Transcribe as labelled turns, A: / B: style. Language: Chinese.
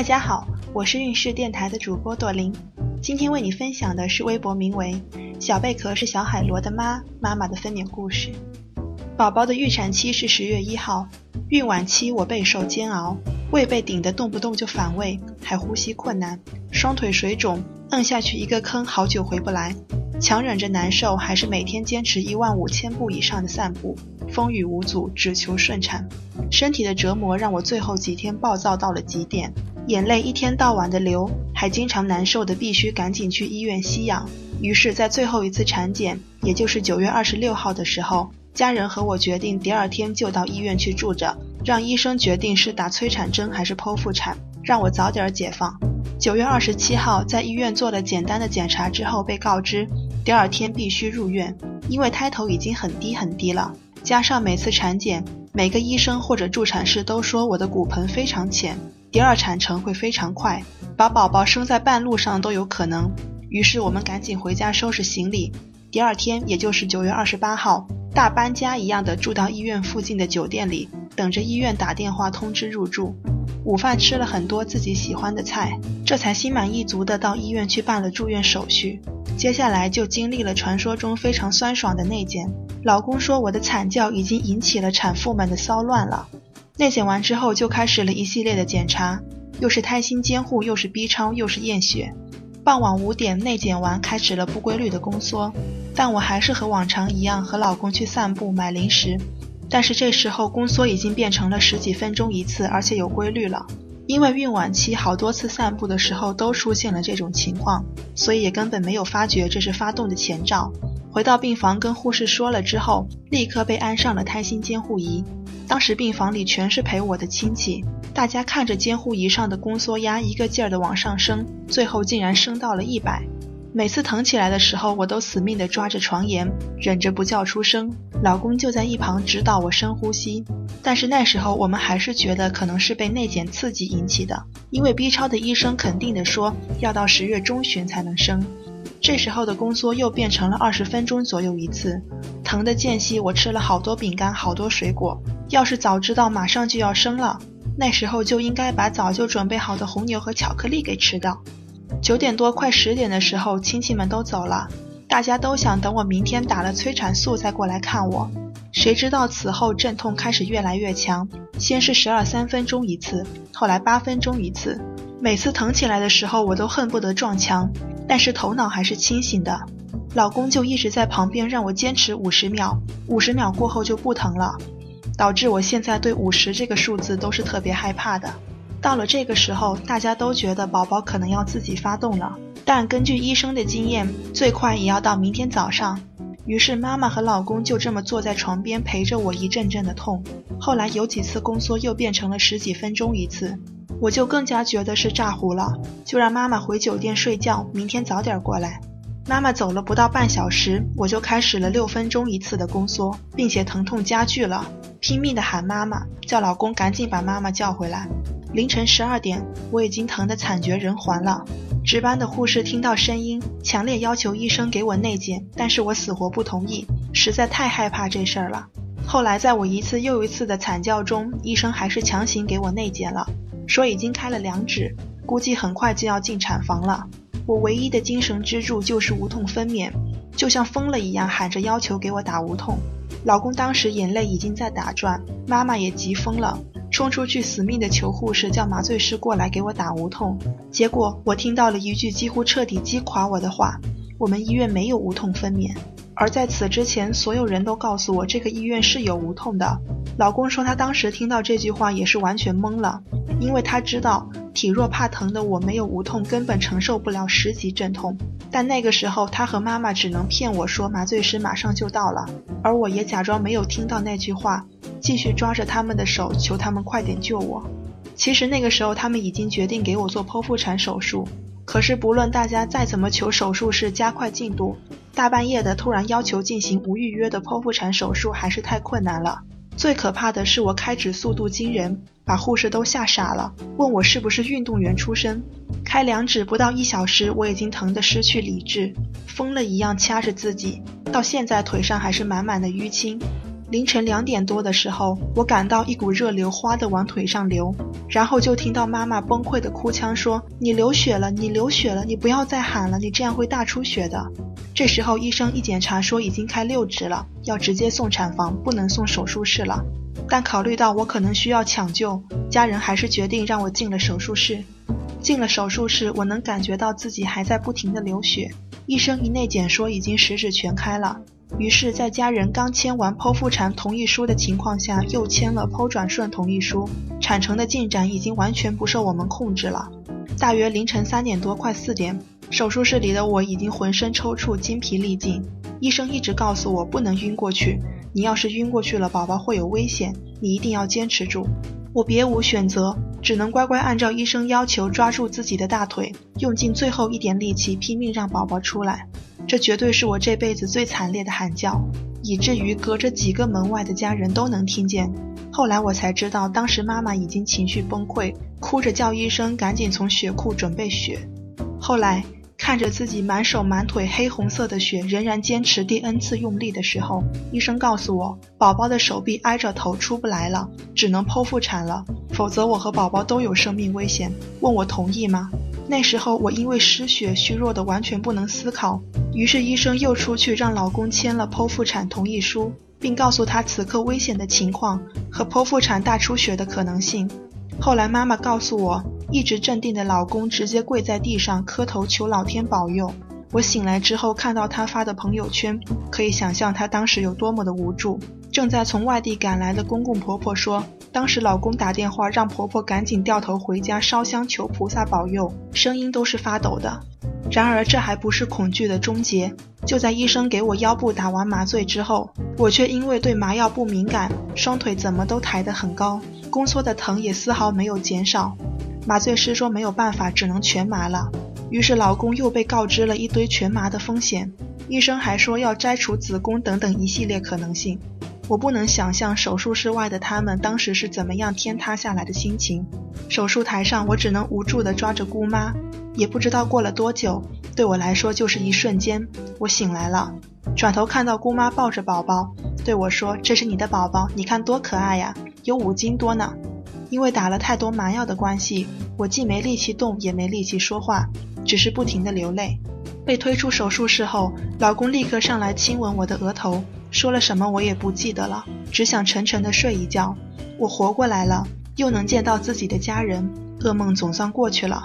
A: 大家好，我是运势电台的主播朵琳，今天为你分享的是微博名为“小贝壳是小海螺的妈”妈妈的分娩故事。宝宝的预产期是十月一号，孕晚期我备受煎熬，胃被顶得动不动就反胃，还呼吸困难，双腿水肿，摁下去一个坑，好久回不来。强忍着难受，还是每天坚持一万五千步以上的散步，风雨无阻，只求顺产。身体的折磨让我最后几天暴躁到了极点，眼泪一天到晚的流，还经常难受的必须赶紧去医院吸氧。于是，在最后一次产检，也就是九月二十六号的时候，家人和我决定第二天就到医院去住着，让医生决定是打催产针还是剖腹产，让我早点解放。九月二十七号，在医院做了简单的检查之后，被告知第二天必须入院，因为胎头已经很低很低了，加上每次产检，每个医生或者助产士都说我的骨盆非常浅，第二产程会非常快，把宝宝生在半路上都有可能。于是我们赶紧回家收拾行李，第二天，也就是九月二十八号，大搬家一样的住到医院附近的酒店里，等着医院打电话通知入住。午饭吃了很多自己喜欢的菜，这才心满意足的到医院去办了住院手续。接下来就经历了传说中非常酸爽的内检。老公说我的惨叫已经引起了产妇们的骚乱了。内检完之后就开始了一系列的检查，又是胎心监护，又是 B 超，又是验血。傍晚五点内检完，开始了不规律的宫缩，但我还是和往常一样和老公去散步买零食。但是这时候宫缩已经变成了十几分钟一次，而且有规律了。因为孕晚期好多次散步的时候都出现了这种情况，所以也根本没有发觉这是发动的前兆。回到病房跟护士说了之后，立刻被安上了胎心监护仪。当时病房里全是陪我的亲戚，大家看着监护仪上的宫缩压一个劲儿的往上升，最后竟然升到了一百。每次疼起来的时候，我都死命地抓着床沿，忍着不叫出声。老公就在一旁指导我深呼吸。但是那时候我们还是觉得可能是被内检刺激引起的，因为 B 超的医生肯定地说要到十月中旬才能生。这时候的宫缩又变成了二十分钟左右一次，疼的间隙我吃了好多饼干，好多水果。要是早知道马上就要生了，那时候就应该把早就准备好的红牛和巧克力给吃掉。九点多快十点的时候，亲戚们都走了，大家都想等我明天打了催产素再过来看我。谁知道此后阵痛开始越来越强，先是十二三分钟一次，后来八分钟一次。每次疼起来的时候，我都恨不得撞墙，但是头脑还是清醒的。老公就一直在旁边让我坚持五十秒，五十秒过后就不疼了，导致我现在对五十这个数字都是特别害怕的。到了这个时候，大家都觉得宝宝可能要自己发动了，但根据医生的经验，最快也要到明天早上。于是妈妈和老公就这么坐在床边陪着我一阵阵的痛。后来有几次宫缩又变成了十几分钟一次，我就更加觉得是炸糊了，就让妈妈回酒店睡觉，明天早点过来。妈妈走了不到半小时，我就开始了六分钟一次的宫缩，并且疼痛加剧了，拼命的喊妈妈，叫老公赶紧把妈妈叫回来。凌晨十二点，我已经疼得惨绝人寰了。值班的护士听到声音，强烈要求医生给我内检，但是我死活不同意，实在太害怕这事儿了。后来在我一次又一次的惨叫中，医生还是强行给我内检了，说已经开了两指，估计很快就要进产房了。我唯一的精神支柱就是无痛分娩，就像疯了一样喊着要求给我打无痛。老公当时眼泪已经在打转，妈妈也急疯了。冲出去死命的求护士，叫麻醉师过来给我打无痛。结果我听到了一句几乎彻底击垮我的话：我们医院没有无痛分娩。而在此之前，所有人都告诉我这个医院是有无痛的。老公说他当时听到这句话也是完全懵了，因为他知道体弱怕疼的我没有无痛，根本承受不了十级阵痛。但那个时候他和妈妈只能骗我说麻醉师马上就到了，而我也假装没有听到那句话。继续抓着他们的手，求他们快点救我。其实那个时候，他们已经决定给我做剖腹产手术。可是不论大家再怎么求手术室加快进度，大半夜的突然要求进行无预约的剖腹产手术，还是太困难了。最可怕的是，我开指速度惊人，把护士都吓傻了，问我是不是运动员出身。开两指不到一小时，我已经疼得失去理智，疯了一样掐着自己，到现在腿上还是满满的淤青。凌晨两点多的时候，我感到一股热流哗的往腿上流，然后就听到妈妈崩溃的哭腔说：“你流血了，你流血了，你不要再喊了，你这样会大出血的。”这时候医生一检查说已经开六指了，要直接送产房，不能送手术室了。但考虑到我可能需要抢救，家人还是决定让我进了手术室。进了手术室，我能感觉到自己还在不停的流血。医生一内检说已经十指全开了。于是，在家人刚签完剖腹产同意书的情况下，又签了剖转顺同意书。产程的进展已经完全不受我们控制了。大约凌晨三点多，快四点，手术室里的我已经浑身抽搐、精疲力尽。医生一直告诉我不能晕过去，你要是晕过去了，宝宝会有危险，你一定要坚持住。我别无选择，只能乖乖按照医生要求抓住自己的大腿，用尽最后一点力气，拼命让宝宝出来。这绝对是我这辈子最惨烈的喊叫，以至于隔着几个门外的家人都能听见。后来我才知道，当时妈妈已经情绪崩溃，哭着叫医生赶紧从血库准备血。后来看着自己满手满腿黑红色的血，仍然坚持第 N 次用力的时候，医生告诉我，宝宝的手臂挨着头出不来了，只能剖腹产了，否则我和宝宝都有生命危险。问我同意吗？那时候我因为失血虚弱的完全不能思考，于是医生又出去让老公签了剖腹产同意书，并告诉他此刻危险的情况和剖腹产大出血的可能性。后来妈妈告诉我，一直镇定的老公直接跪在地上磕头求老天保佑。我醒来之后看到他发的朋友圈，可以想象他当时有多么的无助。正在从外地赶来的公公婆婆说。当时老公打电话让婆婆赶紧掉头回家烧香求菩萨保佑，声音都是发抖的。然而这还不是恐惧的终结。就在医生给我腰部打完麻醉之后，我却因为对麻药不敏感，双腿怎么都抬得很高，宫缩的疼也丝毫没有减少。麻醉师说没有办法，只能全麻了。于是老公又被告知了一堆全麻的风险，医生还说要摘除子宫等等一系列可能性。我不能想象手术室外的他们当时是怎么样天塌下来的心情。手术台上，我只能无助地抓着姑妈，也不知道过了多久，对我来说就是一瞬间，我醒来了，转头看到姑妈抱着宝宝，对我说：“这是你的宝宝，你看多可爱呀，有五斤多呢。”因为打了太多麻药的关系，我既没力气动，也没力气说话，只是不停地流泪。被推出手术室后，老公立刻上来亲吻我的额头。说了什么我也不记得了，只想沉沉的睡一觉。我活过来了，又能见到自己的家人，噩梦总算过去了。